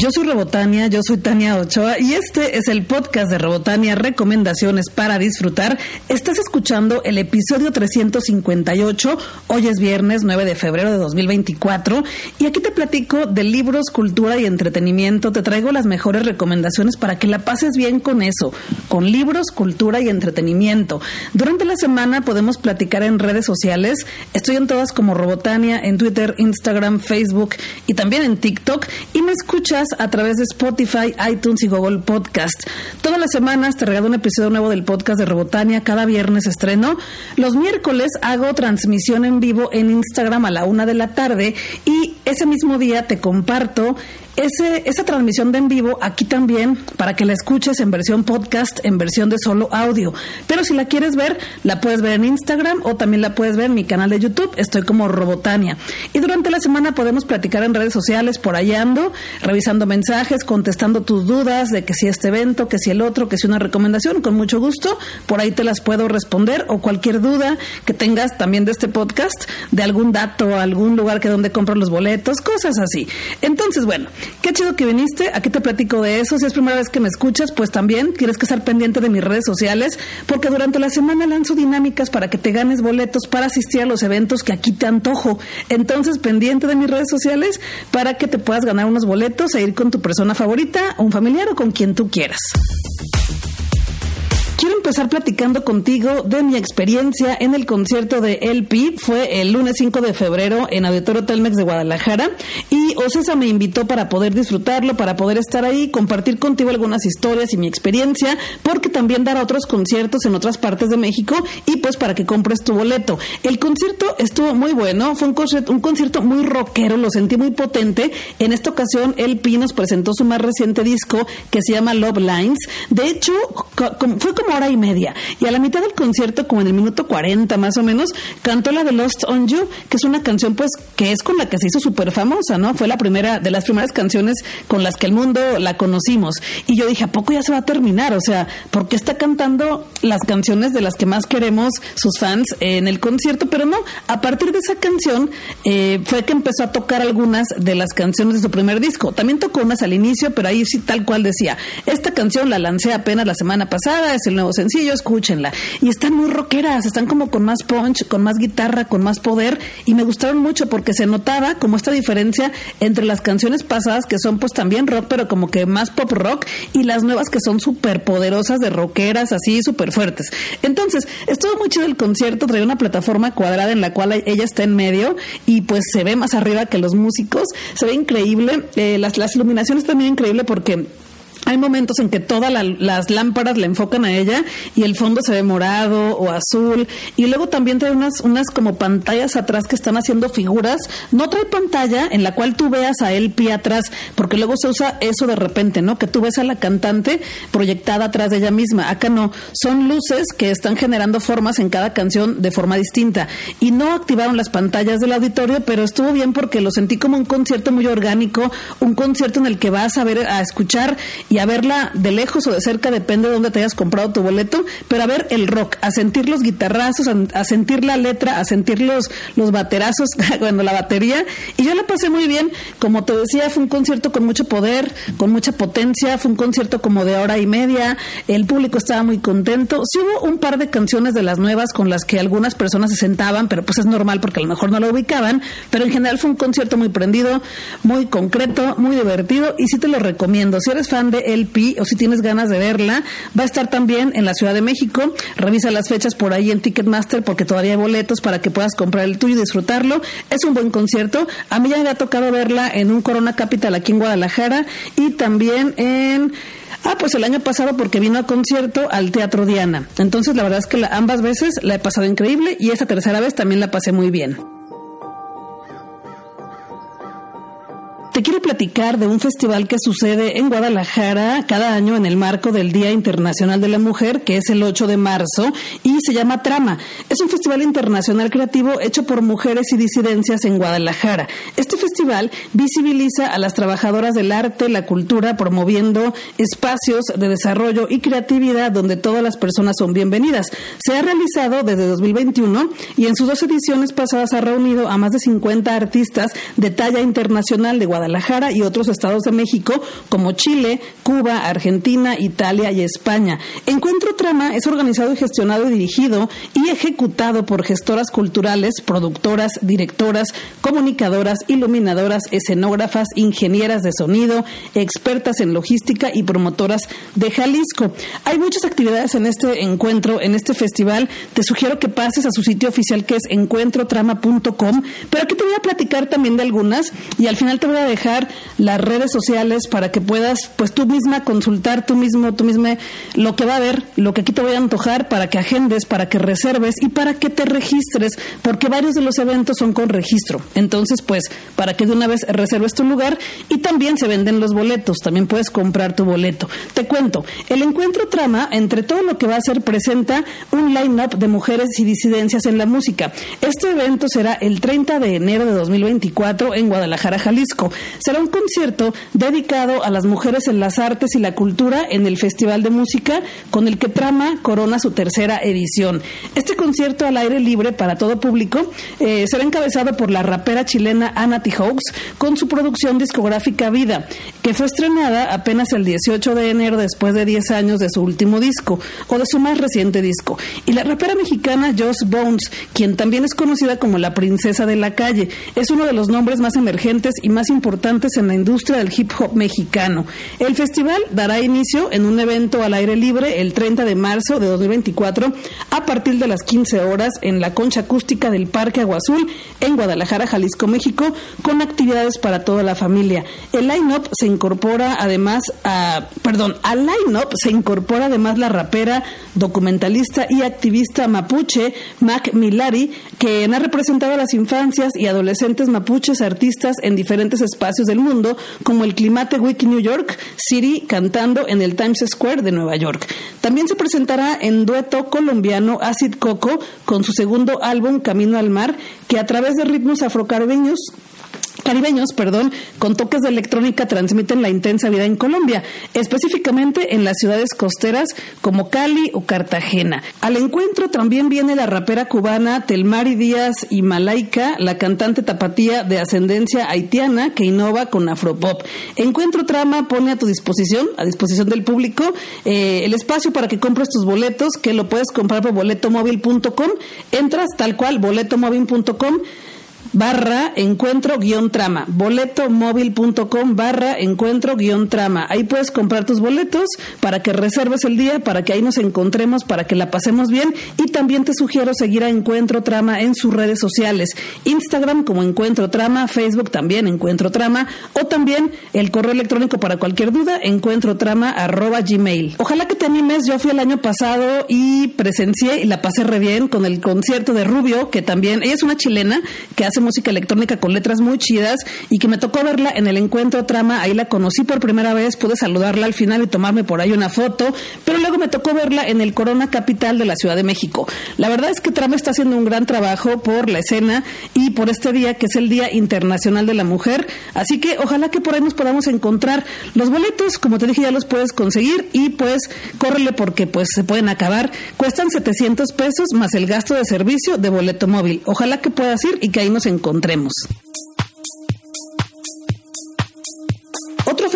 Yo soy Robotania, yo soy Tania Ochoa y este es el podcast de Robotania Recomendaciones para disfrutar. Estás escuchando el episodio 358. Hoy es viernes 9 de febrero de 2024 y aquí te platico de libros, cultura y entretenimiento. Te traigo las mejores recomendaciones para que la pases bien con eso, con libros, cultura y entretenimiento. Durante la semana podemos platicar en redes sociales. Estoy en todas como Robotania, en Twitter, Instagram, Facebook y también en TikTok y me escuchas a través de Spotify, iTunes y Google Podcast. Todas las semanas te regalo un episodio nuevo del podcast de Robotania. Cada viernes estreno. Los miércoles hago transmisión en vivo en Instagram a la una de la tarde y ese mismo día te comparto esa transmisión de en vivo aquí también para que la escuches en versión podcast, en versión de solo audio. Pero si la quieres ver, la puedes ver en Instagram o también la puedes ver en mi canal de YouTube. Estoy como Robotania. Y durante la semana podemos platicar en redes sociales, por allá ando, revisando mensajes, contestando tus dudas de que si este evento, que si el otro, que si una recomendación, con mucho gusto. Por ahí te las puedo responder o cualquier duda que tengas también de este podcast, de algún dato, algún lugar que donde compro los boletos, cosas así. Entonces, bueno, Qué chido que viniste, aquí te platico de eso. Si es primera vez que me escuchas, pues también tienes que estar pendiente de mis redes sociales, porque durante la semana lanzo dinámicas para que te ganes boletos para asistir a los eventos que aquí te antojo. Entonces, pendiente de mis redes sociales para que te puedas ganar unos boletos e ir con tu persona favorita, un familiar o con quien tú quieras empezar platicando contigo de mi experiencia en el concierto de LP. Fue el lunes 5 de febrero en Auditorio Telmex de Guadalajara y Ocesa me invitó para poder disfrutarlo, para poder estar ahí, compartir contigo algunas historias y mi experiencia, porque también dar otros conciertos en otras partes de México y pues para que compres tu boleto. El concierto estuvo muy bueno, fue un concierto, un concierto muy rockero, lo sentí muy potente. En esta ocasión LP nos presentó su más reciente disco que se llama Love Lines. De hecho, fue como hora y media. Y a la mitad del concierto, como en el minuto 40 más o menos, cantó la de Lost on You, que es una canción pues que es con la que se hizo súper famosa, ¿no? Fue la primera, de las primeras canciones con las que el mundo la conocimos. Y yo dije, ¿a poco ya se va a terminar? O sea, ¿por qué está cantando las canciones de las que más queremos sus fans en el concierto? Pero no, a partir de esa canción eh, fue que empezó a tocar algunas de las canciones de su primer disco. También tocó unas al inicio, pero ahí sí tal cual decía, esta canción la lancé apenas la semana pasada, es el nuevo sencillo, escúchenla. Y están muy rockeras, están como con más punch, con más guitarra, con más poder y me gustaron mucho porque se notaba como esta diferencia entre las canciones pasadas que son pues también rock, pero como que más pop rock y las nuevas que son súper poderosas de rockeras, así súper fuertes. Entonces, estuvo muy chido el concierto, traía una plataforma cuadrada en la cual ella está en medio y pues se ve más arriba que los músicos, se ve increíble, eh, las, las iluminaciones también increíble porque hay momentos en que todas las lámparas le enfocan a ella y el fondo se ve morado o azul. Y luego también trae unas, unas como pantallas atrás que están haciendo figuras. No trae pantalla en la cual tú veas a él pie atrás, porque luego se usa eso de repente, ¿no? Que tú ves a la cantante proyectada atrás de ella misma. Acá no. Son luces que están generando formas en cada canción de forma distinta. Y no activaron las pantallas del auditorio, pero estuvo bien porque lo sentí como un concierto muy orgánico, un concierto en el que vas a ver, a escuchar y a verla de lejos o de cerca, depende de dónde te hayas comprado tu boleto, pero a ver el rock, a sentir los guitarrazos, a, sentir la letra, a sentir los, los baterazos, cuando la batería. Y yo la pasé muy bien. Como te decía, fue un concierto con mucho poder, con mucha potencia, fue un concierto como de hora y media, el público estaba muy contento. Sí hubo un par de canciones de las nuevas con las que algunas personas se sentaban, pero pues es normal porque a lo mejor no lo ubicaban, pero en general fue un concierto muy prendido, muy concreto, muy divertido y sí te lo recomiendo. Si eres fan de LP o si tienes ganas de verla, va a estar también en la Ciudad de México. Revisa las fechas por ahí en Ticketmaster porque todavía hay boletos para que puedas comprar el tuyo y disfrutarlo. Es un buen concierto. A mí ya me ha tocado verla en un Corona Capital aquí en Guadalajara y también en Ah, pues el año pasado porque vino a concierto al Teatro Diana. Entonces la verdad es que ambas veces la he pasado increíble y esta tercera vez también la pasé muy bien. Te quiero platicar de un festival que sucede en Guadalajara cada año en el marco del Día Internacional de la Mujer, que es el 8 de marzo, y se llama Trama. Es un festival internacional creativo hecho por mujeres y disidencias en Guadalajara. Este festival visibiliza a las trabajadoras del arte, la cultura, promoviendo espacios de desarrollo y creatividad donde todas las personas son bienvenidas. Se ha realizado desde 2021 y en sus dos ediciones pasadas ha reunido a más de 50 artistas de talla internacional de Guadalajara Guadalajara y otros estados de México como Chile, Cuba, Argentina, Italia y España. Encuentro Trama es organizado y gestionado y dirigido y ejecutado por gestoras culturales, productoras, directoras, comunicadoras, iluminadoras, escenógrafas, ingenieras de sonido, expertas en logística y promotoras de Jalisco. Hay muchas actividades en este encuentro, en este festival. Te sugiero que pases a su sitio oficial que es encuentrotrama.com, pero aquí te voy a platicar también de algunas y al final te voy a dejar las redes sociales para que puedas pues tú misma consultar tú mismo, tú misma lo que va a haber, lo que aquí te voy a antojar para que agendes, para que reserves y para que te registres, porque varios de los eventos son con registro. Entonces, pues, para que de una vez reserves tu lugar y también se venden los boletos, también puedes comprar tu boleto. Te cuento, el encuentro trama, entre todo lo que va a ser, presenta un line-up de mujeres y disidencias en la música. Este evento será el 30 de enero de 2024 en Guadalajara, Jalisco. Será un concierto dedicado a las mujeres en las artes y la cultura en el Festival de Música, con el que Trama corona su tercera edición. Este concierto al aire libre para todo público eh, será encabezado por la rapera chilena Anna T. Hawks con su producción discográfica Vida, que fue estrenada apenas el 18 de enero después de 10 años de su último disco o de su más reciente disco. Y la rapera mexicana Joss Bones, quien también es conocida como la princesa de la calle, es uno de los nombres más emergentes y más importantes en la industria del hip hop mexicano. El festival dará inicio en un evento al aire libre el 30 de marzo de 2024 a partir de las 15 horas en la concha acústica del Parque Agua Azul en Guadalajara, Jalisco, México, con actividades para toda la familia. El line-up se incorpora además a, perdón, al line-up se incorpora además la rapera, documentalista y activista mapuche Mac Milari, quien ha representado a las infancias y adolescentes mapuches artistas en diferentes espacios del mundo, como el Climate Week New York City, cantando en el Times Square de Nueva York. También se presentará en dueto colombiano Acid Coco con su segundo álbum Camino al Mar, que a través de ritmos afrocaribeños caribeños, perdón, con toques de electrónica transmiten la intensa vida en Colombia, específicamente en las ciudades costeras como Cali o Cartagena. Al encuentro también viene la rapera cubana Telmari Díaz y Malaika, la cantante tapatía de ascendencia haitiana que innova con afropop. Encuentro Trama pone a tu disposición, a disposición del público, eh, el espacio para que compres tus boletos, que lo puedes comprar por boletomóvil.com. Entras tal cual, boletomóvil.com barra encuentro guion trama, boletomóvil.com barra encuentro guion trama. Ahí puedes comprar tus boletos para que reserves el día, para que ahí nos encontremos, para que la pasemos bien y también te sugiero seguir a Encuentro Trama en sus redes sociales, Instagram como Encuentro Trama, Facebook también Encuentro Trama o también el correo electrónico para cualquier duda, encuentro trama arroba gmail. Ojalá que te animes, yo fui el año pasado y presencié y la pasé re bien con el concierto de Rubio, que también, ella es una chilena que hace música electrónica con letras muy chidas y que me tocó verla en el encuentro Trama, ahí la conocí por primera vez, pude saludarla al final y tomarme por ahí una foto, pero luego me tocó verla en el Corona Capital de la Ciudad de México. La verdad es que Trama está haciendo un gran trabajo por la escena y por este día que es el Día Internacional de la Mujer, así que ojalá que por ahí nos podamos encontrar los boletos, como te dije ya los puedes conseguir y pues córrele porque pues se pueden acabar, cuestan 700 pesos más el gasto de servicio de boleto móvil. Ojalá que puedas ir y que ahí nos encontremos.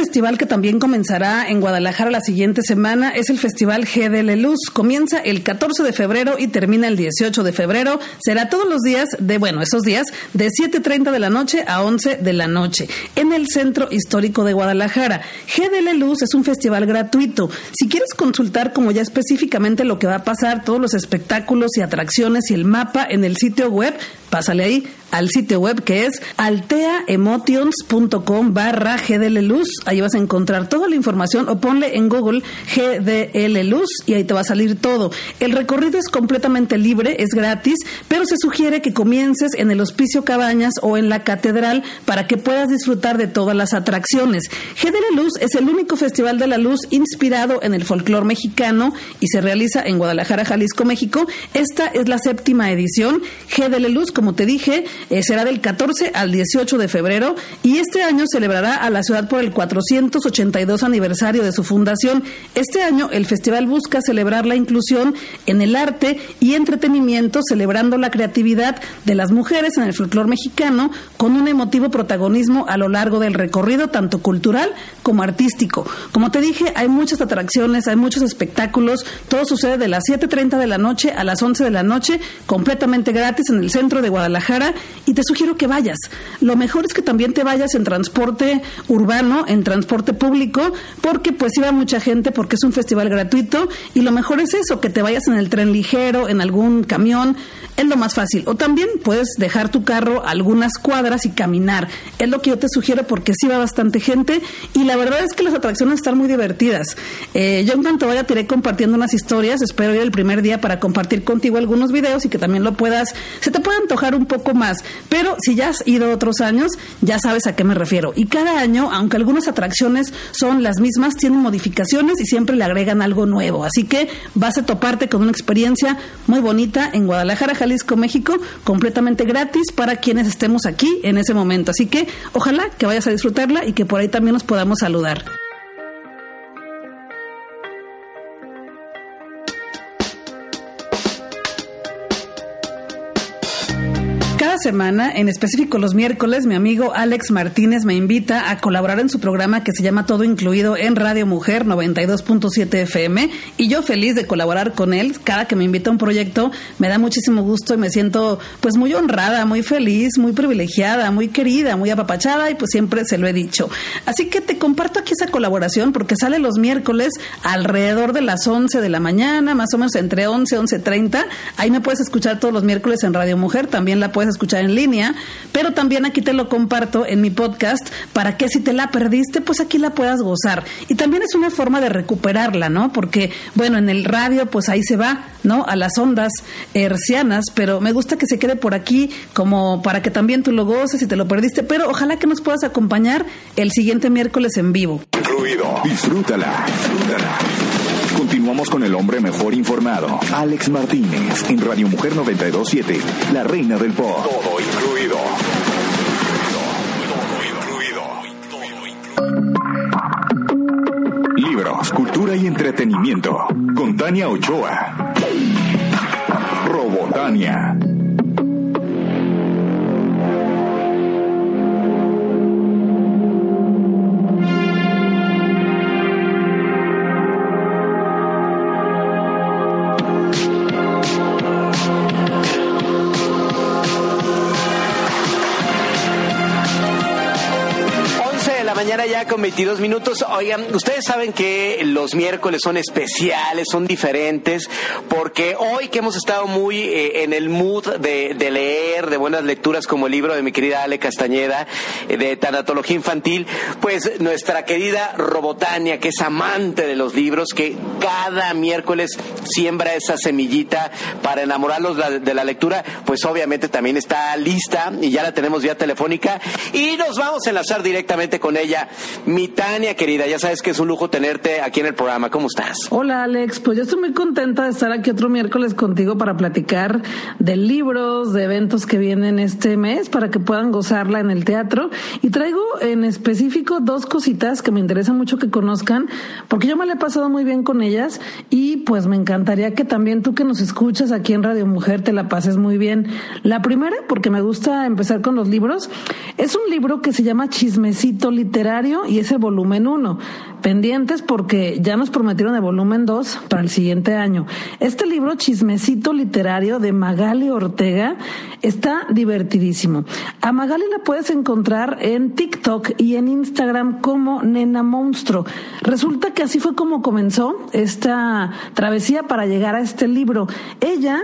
Festival que también comenzará en Guadalajara la siguiente semana es el Festival GDL Luz. Comienza el 14 de febrero y termina el 18 de febrero. Será todos los días de, bueno, esos días de 7.30 de la noche a 11 de la noche en el Centro Histórico de Guadalajara. GDL Luz es un festival gratuito. Si quieres consultar como ya específicamente lo que va a pasar, todos los espectáculos y atracciones y el mapa en el sitio web, pásale ahí al sitio web que es alteaemotions.com barra GDL Luz. Vas a encontrar toda la información o ponle en Google GDL Luz y ahí te va a salir todo. El recorrido es completamente libre, es gratis, pero se sugiere que comiences en el Hospicio Cabañas o en la Catedral para que puedas disfrutar de todas las atracciones. GDL Luz es el único festival de la luz inspirado en el folclore mexicano y se realiza en Guadalajara, Jalisco, México. Esta es la séptima edición. GDL Luz, como te dije, eh, será del 14 al 18 de febrero y este año celebrará a la ciudad por el 400 382 aniversario de su fundación. Este año el festival busca celebrar la inclusión en el arte y entretenimiento, celebrando la creatividad de las mujeres en el folclore mexicano con un emotivo protagonismo a lo largo del recorrido, tanto cultural como artístico. Como te dije, hay muchas atracciones, hay muchos espectáculos, todo sucede de las 7.30 de la noche a las 11 de la noche, completamente gratis en el centro de Guadalajara y te sugiero que vayas. Lo mejor es que también te vayas en transporte urbano, transporte público, porque pues iba mucha gente porque es un festival gratuito y lo mejor es eso, que te vayas en el tren ligero, en algún camión, es lo más fácil. O también puedes dejar tu carro algunas cuadras y caminar. Es lo que yo te sugiero porque sí va bastante gente y la verdad es que las atracciones están muy divertidas. Eh, yo en cuanto vaya te iré compartiendo unas historias, espero ir el primer día para compartir contigo algunos videos y que también lo puedas, se te pueda antojar un poco más. Pero si ya has ido otros años, ya sabes a qué me refiero. Y cada año, aunque algunas atracciones son las mismas, tienen modificaciones y siempre le agregan algo nuevo. Así que vas a toparte con una experiencia muy bonita en Guadalajara, Jalisco, México, completamente gratis para quienes estemos aquí en ese momento. Así que ojalá que vayas a disfrutarla y que por ahí también nos podamos saludar. Semana, en específico los miércoles, mi amigo Alex Martínez me invita a colaborar en su programa que se llama Todo Incluido en Radio Mujer 92.7 FM y yo feliz de colaborar con él. Cada que me invita a un proyecto me da muchísimo gusto y me siento pues muy honrada, muy feliz, muy privilegiada, muy querida, muy apapachada y pues siempre se lo he dicho. Así que te comparto aquí esa colaboración porque sale los miércoles alrededor de las 11 de la mañana, más o menos entre 11 y 11.30. Ahí me puedes escuchar todos los miércoles en Radio Mujer, también la puedes escuchar en línea, pero también aquí te lo comparto en mi podcast para que si te la perdiste, pues aquí la puedas gozar. Y también es una forma de recuperarla, ¿no? Porque, bueno, en el radio, pues ahí se va, ¿no? A las ondas hercianas, pero me gusta que se quede por aquí como para que también tú lo goces y te lo perdiste, pero ojalá que nos puedas acompañar el siguiente miércoles en vivo. Incluido. Disfrútala. Disfrútala. Continuamos con el hombre mejor informado, Alex Martínez, en Radio Mujer 927, la reina del pop. Todo incluido. Todo incluido. Libros, cultura y entretenimiento. Con Tania Ochoa. Robotania. 22 minutos. Oigan, ustedes saben que los miércoles son especiales, son diferentes, porque hoy que hemos estado muy eh, en el mood de, leer, de buenas lecturas como el libro de mi querida Ale Castañeda, eh, de tanatología infantil, pues nuestra querida Robotania, que es amante de los libros, que cada miércoles siembra esa semillita para enamorarlos de la lectura, pues obviamente también está lista y ya la tenemos vía telefónica y nos vamos a enlazar directamente con ella. Mi Tania, querida, ya sabes que es un lujo tenerte aquí en el programa. ¿Cómo estás? Hola, Alex. Pues yo estoy muy contenta de estar aquí otro miércoles contigo para platicar de libros, de eventos que vienen este mes para que puedan gozarla en el teatro. Y traigo en específico dos cositas que me interesa mucho que conozcan, porque yo me la he pasado muy bien con ellas y pues me encantaría que también tú que nos escuchas aquí en Radio Mujer te la pases muy bien. La primera, porque me gusta empezar con los libros, es un libro que se llama Chismecito Literario ese volumen 1. Pendientes porque ya nos prometieron el volumen 2 para el siguiente año. Este libro, Chismecito Literario de Magali Ortega, está divertidísimo. A Magali la puedes encontrar en TikTok y en Instagram como Nena Monstruo. Resulta que así fue como comenzó esta travesía para llegar a este libro. Ella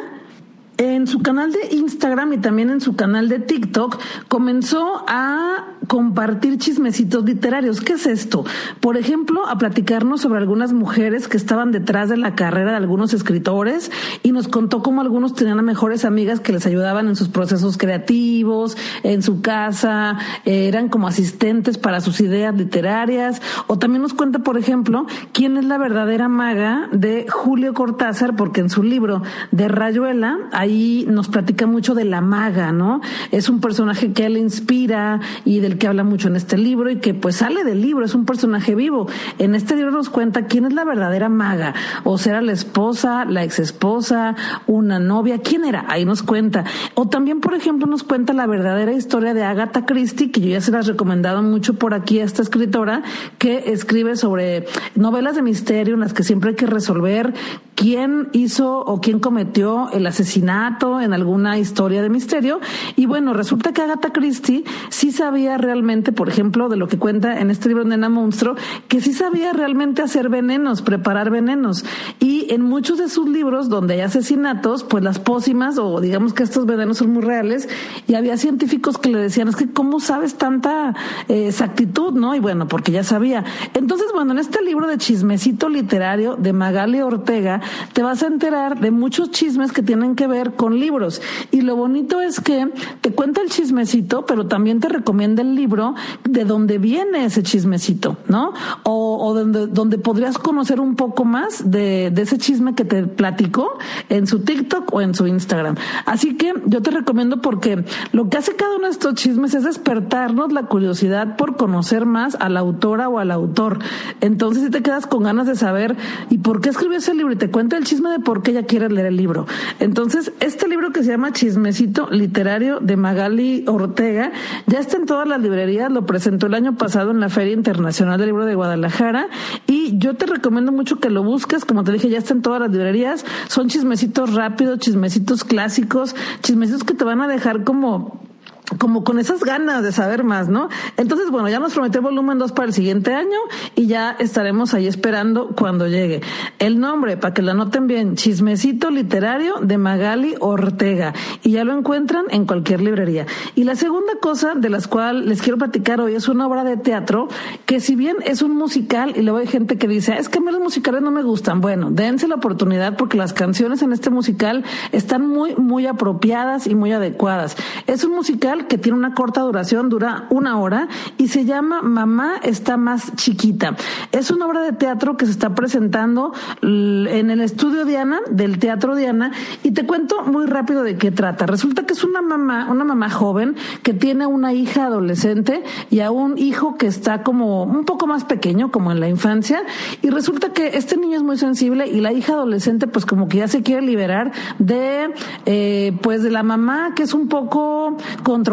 en su canal de Instagram y también en su canal de TikTok comenzó a compartir chismecitos literarios. ¿Qué es esto? Por ejemplo, a platicarnos sobre algunas mujeres que estaban detrás de la carrera de algunos escritores y nos contó cómo algunos tenían a mejores amigas que les ayudaban en sus procesos creativos, en su casa, eh, eran como asistentes para sus ideas literarias. O también nos cuenta, por ejemplo, quién es la verdadera maga de Julio Cortázar, porque en su libro de Rayuela hay ahí nos platica mucho de la maga, ¿no? Es un personaje que él inspira y del que habla mucho en este libro y que pues sale del libro, es un personaje vivo. En este libro nos cuenta quién es la verdadera maga, o será la esposa, la exesposa, una novia, quién era, ahí nos cuenta. O también, por ejemplo, nos cuenta la verdadera historia de Agatha Christie, que yo ya se las he recomendado mucho por aquí a esta escritora, que escribe sobre novelas de misterio en las que siempre hay que resolver quién hizo o quién cometió el asesinato en alguna historia de misterio. Y bueno, resulta que Agatha Christie sí sabía realmente, por ejemplo, de lo que cuenta en este libro Nena Monstruo, que sí sabía realmente hacer venenos, preparar venenos. Y en muchos de sus libros donde hay asesinatos, pues las pócimas o digamos que estos venenos son muy reales y había científicos que le decían, es que ¿cómo sabes tanta eh, exactitud? ¿No? Y bueno, porque ya sabía. Entonces, bueno, en este libro de chismecito literario de Magali Ortega, te vas a enterar de muchos chismes que tienen que ver con libros. Y lo bonito es que te cuenta el chismecito, pero también te recomienda el libro de donde viene ese chismecito, ¿no? O, donde, donde podrías conocer un poco más de, de ese chisme que te platicó en su TikTok o en su Instagram. Así que yo te recomiendo porque lo que hace cada uno de estos chismes es despertarnos la curiosidad por conocer más a la autora o al autor. Entonces si te quedas con ganas de saber y por qué escribió ese libro y te cuenta el chisme de por qué ella quiere leer el libro. Entonces, este libro que se llama Chismecito Literario de Magali Ortega ya está en todas las librerías, lo presentó el año pasado en la Feria Internacional del Libro de Guadalajara y yo te recomiendo mucho que lo busques, como te dije, ya está en todas las librerías, son chismecitos rápidos, chismecitos clásicos, chismecitos que te van a dejar como como con esas ganas de saber más, ¿no? Entonces, bueno, ya nos prometió volumen 2 para el siguiente año y ya estaremos ahí esperando cuando llegue. El nombre, para que lo anoten bien, Chismecito Literario de Magali Ortega. Y ya lo encuentran en cualquier librería. Y la segunda cosa de las cuales les quiero platicar hoy es una obra de teatro que si bien es un musical, y luego hay gente que dice, es que a mí los musicales no me gustan. Bueno, dense la oportunidad porque las canciones en este musical están muy, muy apropiadas y muy adecuadas. Es un musical que tiene una corta duración, dura una hora y se llama Mamá está más chiquita. Es una obra de teatro que se está presentando en el estudio Diana del Teatro Diana y te cuento muy rápido de qué trata. Resulta que es una mamá, una mamá joven que tiene una hija adolescente y a un hijo que está como un poco más pequeño, como en la infancia, y resulta que este niño es muy sensible y la hija adolescente pues como que ya se quiere liberar de eh, pues de la mamá que es un poco contra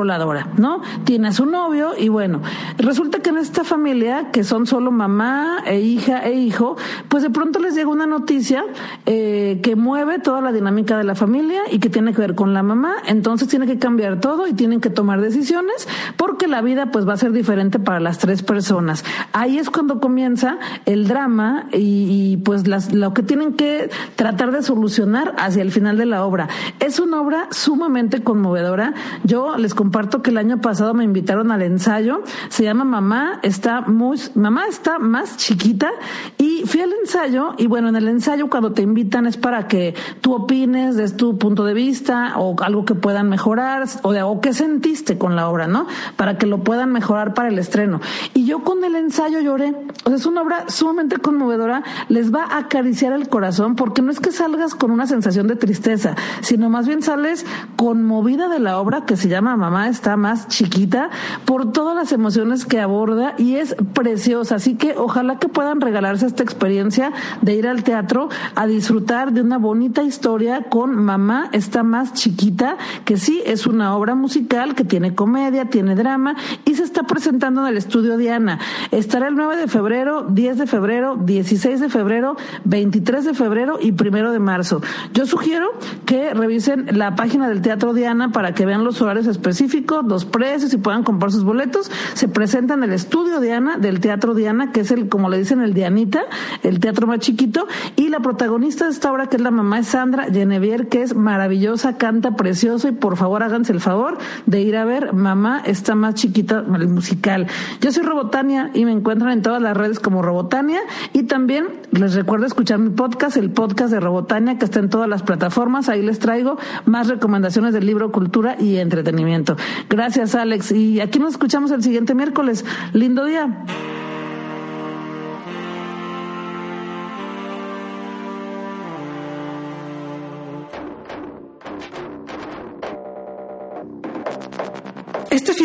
¿no? Tiene a su novio y bueno, resulta que en esta familia, que son solo mamá e hija e hijo, pues de pronto les llega una noticia eh, que mueve toda la dinámica de la familia y que tiene que ver con la mamá, entonces tiene que cambiar todo y tienen que tomar decisiones porque la vida pues va a ser diferente para las tres personas. Ahí es cuando comienza el drama y, pues lo que tienen que tratar de solucionar hacia el final de la obra. Es una obra sumamente conmovedora. Yo les comparto que el año pasado me invitaron al ensayo. Se llama Mamá está muy, Mamá está más chiquita y fui al ensayo y bueno, en el ensayo cuando te invitan es para que tú opines desde tu punto de vista o algo que puedan mejorar o, de, o qué sentiste con la obra, ¿no? Para que lo puedan mejorar para el estreno. Y yo con el ensayo lloré. O sea, es una obra sumamente conmovedora. Les va a acariciar el corazón porque no es que salgas con una sensación de tristeza, sino más bien sales conmovida de la obra que se llama Mamá está más chiquita por todas las emociones que aborda y es preciosa. Así que ojalá que puedan regalarse esta experiencia de ir al teatro a disfrutar de una bonita historia con Mamá está más chiquita, que sí es una obra musical que tiene comedia, tiene drama y se está presentando en el estudio Diana. Estará el 9 de febrero, 10 de febrero, 16 de febrero, 23 de febrero y primero de marzo. Yo sugiero que revisen la página del Teatro Diana para que vean los horarios específicos los precios y puedan comprar sus boletos. Se presenta en el estudio Diana del Teatro Diana, que es el, como le dicen, el Dianita, el teatro más chiquito. Y la protagonista de esta obra, que es la mamá de Sandra Genevier, que es maravillosa, canta precioso y por favor háganse el favor de ir a ver Mamá está más chiquita, musical. Yo soy Robotania y me encuentran en todas las redes como Robotania y también les recuerdo escuchar mi podcast, el podcast de Robotania, que está en todas las plataformas. Ahí les traigo más recomendaciones del libro Cultura y Entretenimiento. Gracias, Alex. Y aquí nos escuchamos el siguiente miércoles. Lindo día.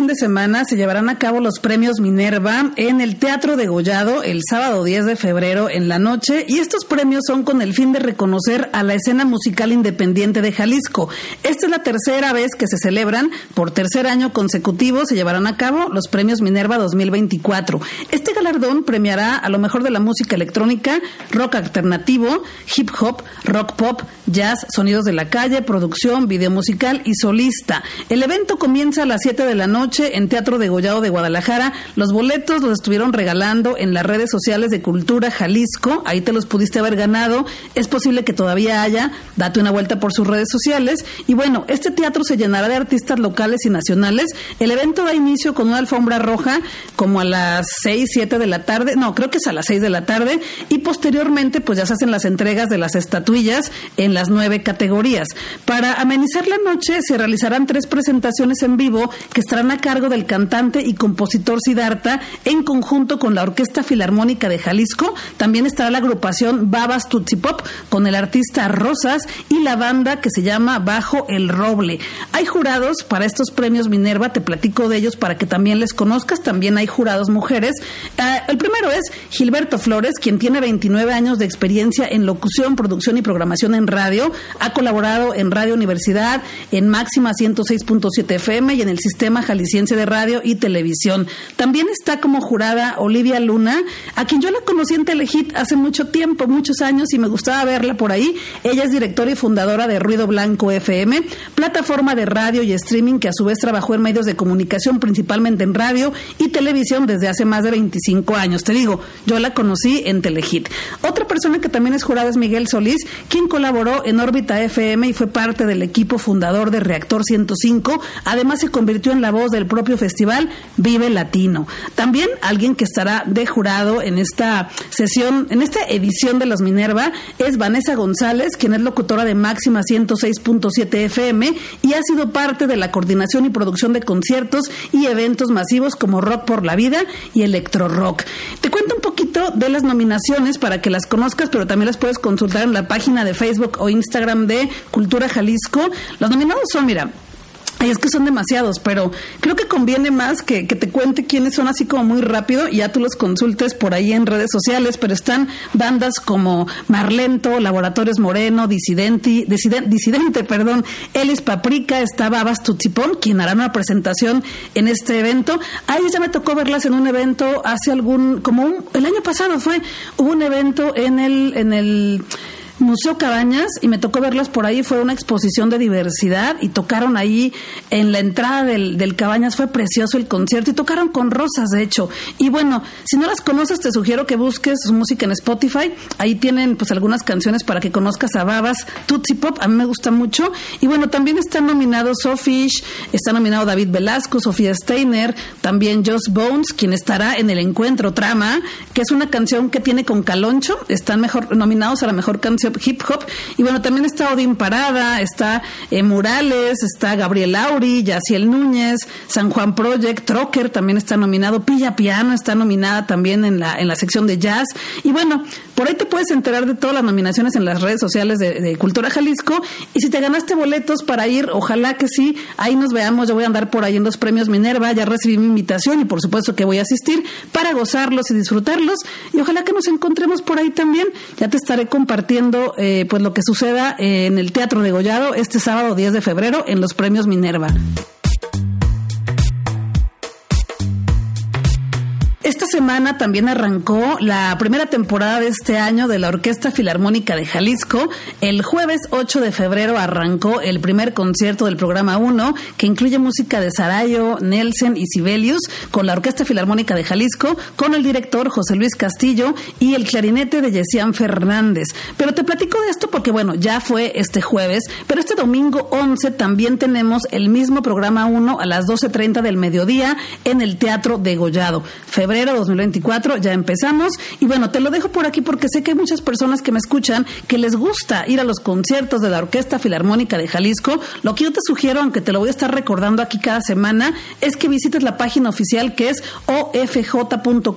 De semana se llevarán a cabo los premios Minerva en el Teatro de Gollado el sábado 10 de febrero en la noche y estos premios son con el fin de reconocer a la escena musical independiente de Jalisco. Esta es la tercera vez que se celebran, por tercer año consecutivo se llevarán a cabo los premios Minerva 2024. Este galardón premiará a lo mejor de la música electrónica, rock alternativo, hip hop, rock pop, jazz, sonidos de la calle, producción, video musical y solista. El evento comienza a las 7 de la noche en Teatro de Gollado de Guadalajara. Los boletos los estuvieron regalando en las redes sociales de Cultura Jalisco. Ahí te los pudiste haber ganado. Es posible que todavía haya. Date una vuelta por sus redes sociales. Y bueno, este teatro se llenará de artistas locales y nacionales. El evento da inicio con una alfombra roja como a las 6, 7 de la tarde. No, creo que es a las 6 de la tarde. Y posteriormente pues ya se hacen las entregas de las estatuillas en las nueve categorías. Para amenizar la noche se realizarán tres presentaciones en vivo que estarán a cargo del cantante y compositor Sidarta en conjunto con la Orquesta Filarmónica de Jalisco. También estará la agrupación Babas Tutsi Pop con el artista Rosas y la banda que se llama Bajo el Roble. Hay jurados para estos premios Minerva, te platico de ellos para que también les conozcas. También hay jurados mujeres. Eh, el primero es Gilberto Flores, quien tiene 29 años de experiencia en locución, producción y programación en radio. Ha colaborado en Radio Universidad, en Máxima 106.7 FM y en el Sistema Jalisciense de Radio y Televisión. También está como jurada Olivia Luna, a quien yo la conocí en Telehit hace mucho tiempo, muchos años, y me gustaba verla por ahí. Ella es directora y fundadora de Ruido Blanco FM, plataforma de radio y streaming que a su vez trabajó en medios de comunicación, principalmente en radio y televisión desde hace más de 25 años. Te digo, yo la conocí en Telehit. Otra persona que también es jurada es Miguel Solís, quien colaboró en Órbita FM y fue parte del equipo fundador de Reactor 105. Además, se convirtió en la voz del propio festival Vive Latino. También alguien que estará de jurado en esta sesión, en esta edición de los Minerva, es Vanessa González, quien es locutora de Máxima 106.7 FM y ha sido parte de la coordinación y producción de conciertos y eventos masivos como Rock por la Vida y Electro Rock. Te cuento un poquito de las nominaciones para que las conozcas, pero también las puedes consultar en la página de Facebook o Instagram de Cultura Jalisco. Los nominados son, mira, Ay, es que son demasiados, pero creo que conviene más que, te cuente quiénes son así como muy rápido y ya tú los consultes por ahí en redes sociales, pero están bandas como Marlento, Laboratorios Moreno, Disidenti, Disidente, perdón, Elis Paprika, está Babas Tutsipón, quien hará una presentación en este evento. A ellos ya me tocó verlas en un evento hace algún, como un, el año pasado fue, hubo un evento en el, en el Museo Cabañas y me tocó verlas por ahí, fue una exposición de diversidad y tocaron ahí en la entrada del, del Cabañas, fue precioso el concierto y tocaron con rosas, de hecho. Y bueno, si no las conoces, te sugiero que busques su música en Spotify, ahí tienen pues algunas canciones para que conozcas a Babas, Tootsie Pop, a mí me gusta mucho. Y bueno, también están nominados Sofish, está nominado David Velasco, Sofía Steiner, también Joss Bones, quien estará en el encuentro Trama, que es una canción que tiene con Caloncho, están mejor nominados a la mejor canción hip hop. Y bueno, también está Odín Parada, está eh, Murales, está Gabriel Auri, Yaciel Núñez, San Juan Project, Trocker también está nominado, Pilla Piano está nominada también en la, en la sección de jazz. Y bueno, por ahí te puedes enterar de todas las nominaciones en las redes sociales de, Cultura Jalisco. Y si te ganaste boletos para ir, ojalá que sí, ahí nos veamos. Yo voy a andar por ahí en los premios Minerva, ya recibí mi invitación y por supuesto que voy a asistir para gozarlos y disfrutarlos. Y ojalá que nos encontremos por ahí también. Ya te estaré compartiendo eh, pues lo que suceda en el Teatro de Gollado este sábado 10 de febrero en los premios Minerva. Semana también arrancó la primera temporada de este año de la Orquesta Filarmónica de Jalisco. El jueves 8 de febrero arrancó el primer concierto del programa 1, que incluye música de Sarayo, Nelson y Sibelius, con la Orquesta Filarmónica de Jalisco, con el director José Luis Castillo y el clarinete de Yesian Fernández. Pero te platico de esto porque, bueno, ya fue este jueves, pero este domingo 11 también tenemos el mismo programa 1 a las 12.30 del mediodía en el Teatro de Gollado. Febrero 2024, ya empezamos. Y bueno, te lo dejo por aquí porque sé que hay muchas personas que me escuchan que les gusta ir a los conciertos de la Orquesta Filarmónica de Jalisco. Lo que yo te sugiero, aunque te lo voy a estar recordando aquí cada semana, es que visites la página oficial que es ofj.com.mx.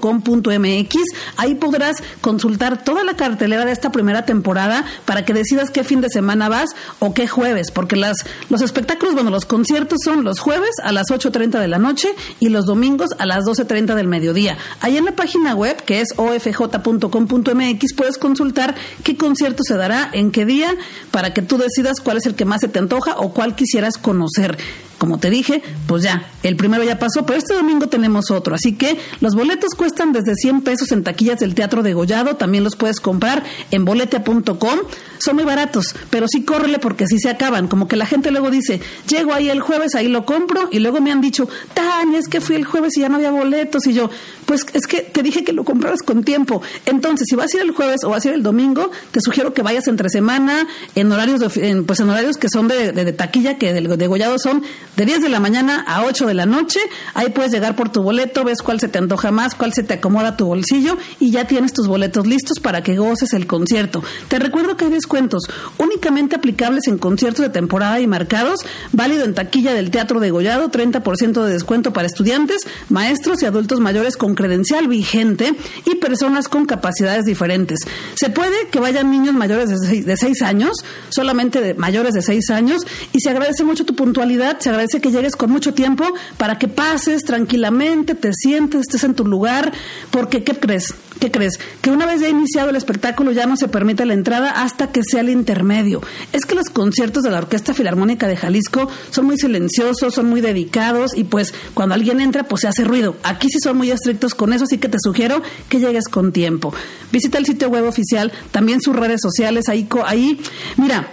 Ahí podrás consultar toda la cartelera de esta primera temporada para que decidas qué fin de semana vas o qué jueves, porque las, los espectáculos, bueno, los conciertos son los jueves a las 8.30 de la noche y los domingos a las 12.30 del mediodía. Ahí en la página web, que es ofj.com.mx, puedes consultar qué concierto se dará, en qué día, para que tú decidas cuál es el que más se te antoja o cuál quisieras conocer como te dije, pues ya, el primero ya pasó, pero este domingo tenemos otro. Así que los boletos cuestan desde 100 pesos en taquillas del Teatro de Gollado. También los puedes comprar en boletea.com. Son muy baratos, pero sí córrele porque sí se acaban. Como que la gente luego dice, llego ahí el jueves, ahí lo compro. Y luego me han dicho, Tania, es que fui el jueves y ya no había boletos. Y yo, pues es que te dije que lo compraras con tiempo. Entonces, si vas a ir el jueves o vas a ir el domingo, te sugiero que vayas entre semana, en horarios, de, pues en horarios que son de, de, taquilla, que de, de Gollado son de 10 de la mañana a 8 de la noche. Ahí puedes llegar por tu boleto, ves cuál se te antoja más, cuál se te acomoda tu bolsillo y ya tienes tus boletos listos para que goces el concierto. Te recuerdo que hay descuentos únicamente aplicables en conciertos de temporada y marcados, válido en taquilla del Teatro de Gollado, 30% de descuento para estudiantes, maestros y adultos mayores con credencial vigente y personas con capacidades diferentes. Se puede que vayan niños mayores de 6, años, solamente de mayores de 6 años, y se agradece mucho tu puntualidad, se agradece que llegues con mucho tiempo para que pases tranquilamente, te sientes, estés en tu lugar, porque ¿qué crees? ¿Qué crees? Que una vez ya iniciado el espectáculo ya no se permite la entrada hasta que sea el intermedio. Es que los conciertos de la Orquesta Filarmónica de Jalisco son muy silenciosos, son muy dedicados y pues cuando alguien entra pues se hace ruido. Aquí sí son muy estrictos con eso, así que te sugiero que llegues con tiempo. Visita el sitio web oficial, también sus redes sociales, ahí, ahí mira,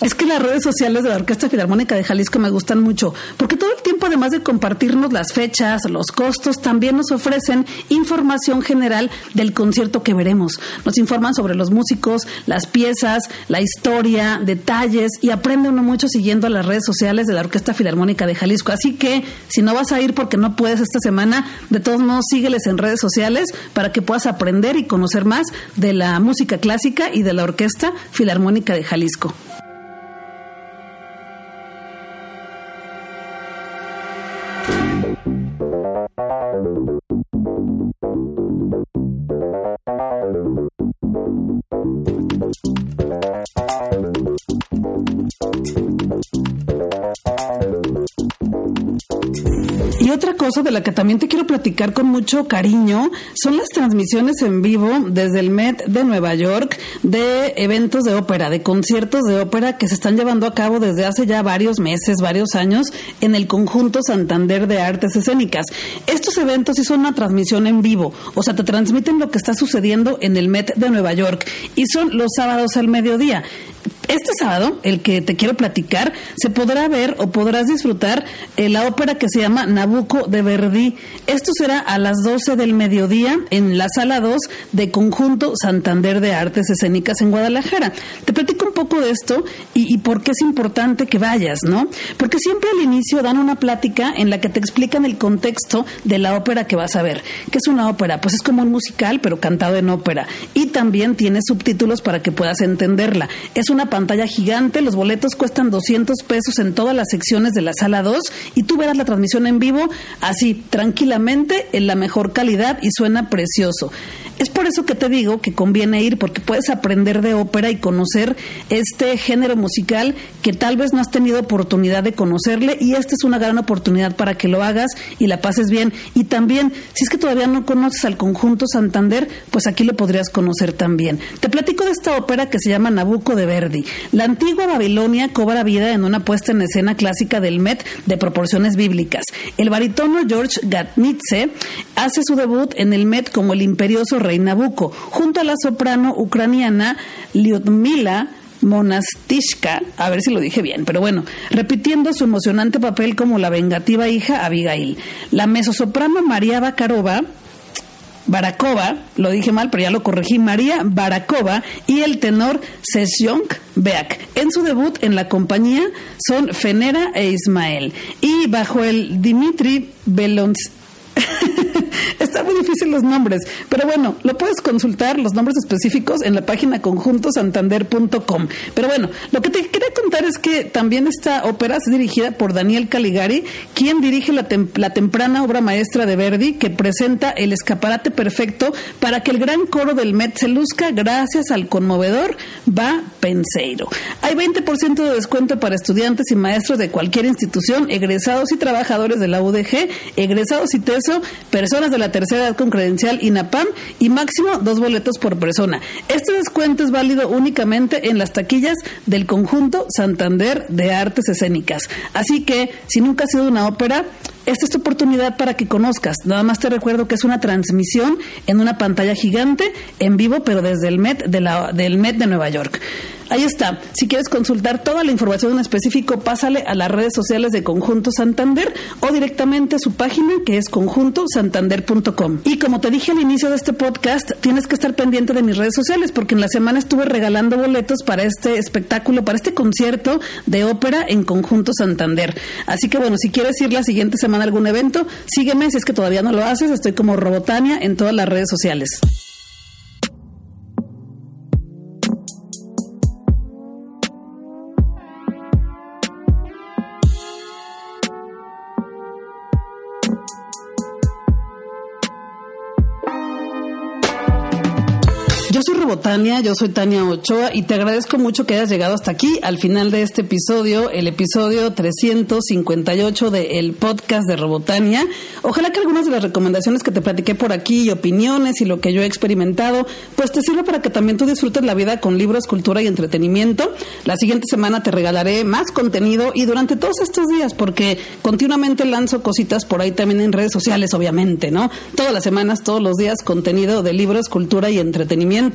es que las redes sociales de la Orquesta Filarmónica de Jalisco me gustan mucho, porque todo el tiempo, además de compartirnos las fechas, los costos, también nos ofrecen información general del concierto que veremos. Nos informan sobre los músicos, las piezas, la historia, detalles y aprende uno mucho siguiendo las redes sociales de la Orquesta Filarmónica de Jalisco. Así que, si no vas a ir porque no puedes esta semana, de todos modos sígueles en redes sociales para que puedas aprender y conocer más de la música clásica y de la Orquesta Filarmónica de Jalisco. De la que también te quiero platicar con mucho cariño son las transmisiones en vivo desde el Met de Nueva York de eventos de ópera, de conciertos de ópera que se están llevando a cabo desde hace ya varios meses, varios años en el conjunto Santander de Artes Escénicas. Estos eventos sí son una transmisión en vivo, o sea, te transmiten lo que está sucediendo en el Met de Nueva York y son los sábados al mediodía. Este sábado, el que te quiero platicar, se podrá ver o podrás disfrutar eh, la ópera que se llama Nabucco de Verdi. Esto será a las 12 del mediodía en la sala 2 de Conjunto Santander de Artes Escénicas en Guadalajara. Te platico un poco de esto y, y por qué es importante que vayas, ¿no? Porque siempre al inicio dan una plática en la que te explican el contexto de la ópera que vas a ver. ¿Qué es una ópera? Pues es como un musical, pero cantado en ópera. Y también tiene subtítulos para que puedas entenderla. Es una pantalla gigante, los boletos cuestan 200 pesos en todas las secciones de la sala 2 y tú verás la transmisión en vivo así, tranquilamente, en la mejor calidad y suena precioso. Es por eso que te digo que conviene ir, porque puedes aprender de ópera y conocer este género musical que tal vez no has tenido oportunidad de conocerle y esta es una gran oportunidad para que lo hagas y la pases bien. Y también, si es que todavía no conoces al conjunto Santander, pues aquí lo podrías conocer también. Te platico de esta ópera que se llama Nabucco de Verdi. La antigua Babilonia cobra vida en una puesta en escena clásica del Met de proporciones bíblicas. El baritono George Gatnitze hace su debut en el Met como el imperioso rey Nabucco, junto a la soprano ucraniana Lyudmila Monastishka, a ver si lo dije bien, pero bueno, repitiendo su emocionante papel como la vengativa hija Abigail. La mesosoprano María Bakarova Barakova, lo dije mal, pero ya lo corregí, María Barakova y el tenor Sesjong Beak. En su debut en la compañía son Fenera e Ismael. Y bajo el Dimitri Belons están muy difíciles los nombres, pero bueno, lo puedes consultar los nombres específicos en la página conjuntosantander.com. Pero bueno, lo que te quería contar es que también esta ópera es dirigida por Daniel Caligari, quien dirige la, la temprana obra maestra de Verdi que presenta el escaparate perfecto para que el gran coro del Met se luzca gracias al conmovedor Va Penseiro. Hay 20% de descuento para estudiantes y maestros de cualquier institución, egresados y trabajadores de la UDG, egresados y TESO, personas de la tercera edad con credencial INAPAM y máximo dos boletos por persona. Este descuento es válido únicamente en las taquillas del conjunto Santander de Artes Escénicas. Así que, si nunca has sido una ópera, esta es tu oportunidad para que conozcas. Nada más te recuerdo que es una transmisión en una pantalla gigante, en vivo, pero desde el Met de, del de Nueva York. Ahí está. Si quieres consultar toda la información en específico, pásale a las redes sociales de Conjunto Santander o directamente a su página que es conjuntosantander.com. Y como te dije al inicio de este podcast, tienes que estar pendiente de mis redes sociales porque en la semana estuve regalando boletos para este espectáculo, para este concierto de ópera en Conjunto Santander. Así que bueno, si quieres ir la siguiente semana a algún evento, sígueme si es que todavía no lo haces. Estoy como Robotania en todas las redes sociales. Yo soy Robotania, yo soy Tania Ochoa y te agradezco mucho que hayas llegado hasta aquí, al final de este episodio, el episodio 358 del podcast de Robotania. Ojalá que algunas de las recomendaciones que te platiqué por aquí y opiniones y lo que yo he experimentado, pues te sirva para que también tú disfrutes la vida con libros, cultura y entretenimiento. La siguiente semana te regalaré más contenido y durante todos estos días, porque continuamente lanzo cositas por ahí también en redes sociales, obviamente, ¿no? Todas las semanas, todos los días, contenido de libros, cultura y entretenimiento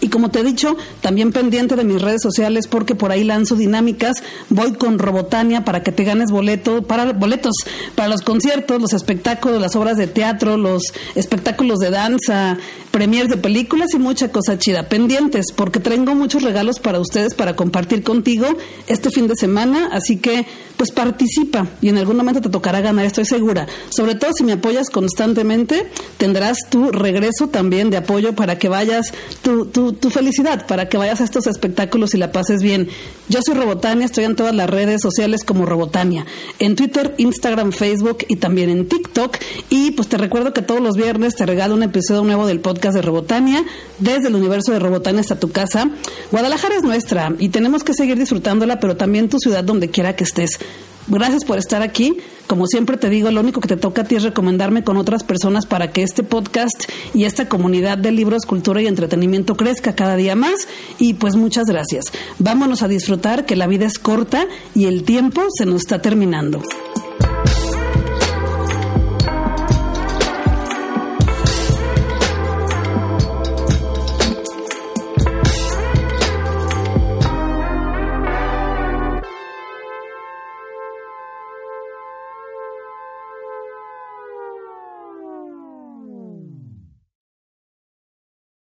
y como te he dicho, también pendiente de mis redes sociales porque por ahí lanzo dinámicas. Voy con Robotania para que te ganes boleto, para boletos para los conciertos, los espectáculos, las obras de teatro, los espectáculos de danza, premiers de películas y mucha cosa chida. Pendientes porque tengo muchos regalos para ustedes para compartir contigo este fin de semana, así que pues participa y en algún momento te tocará ganar, estoy segura. Sobre todo si me apoyas constantemente, tendrás tu regreso también de apoyo para que vayas tu, tu, felicidad, para que vayas a estos espectáculos y la pases bien. Yo soy Robotania, estoy en todas las redes sociales como Robotania, en Twitter, Instagram, Facebook y también en TikTok. Y pues te recuerdo que todos los viernes te regalo un episodio nuevo del podcast de Robotania, desde el universo de Robotania hasta tu casa. Guadalajara es nuestra y tenemos que seguir disfrutándola, pero también tu ciudad donde quiera que estés. Gracias por estar aquí. Como siempre te digo, lo único que te toca a ti es recomendarme con otras personas para que este podcast y esta comunidad de libros, cultura y entretenimiento crezca cada día más. Y pues muchas gracias. Vámonos a disfrutar que la vida es corta y el tiempo se nos está terminando.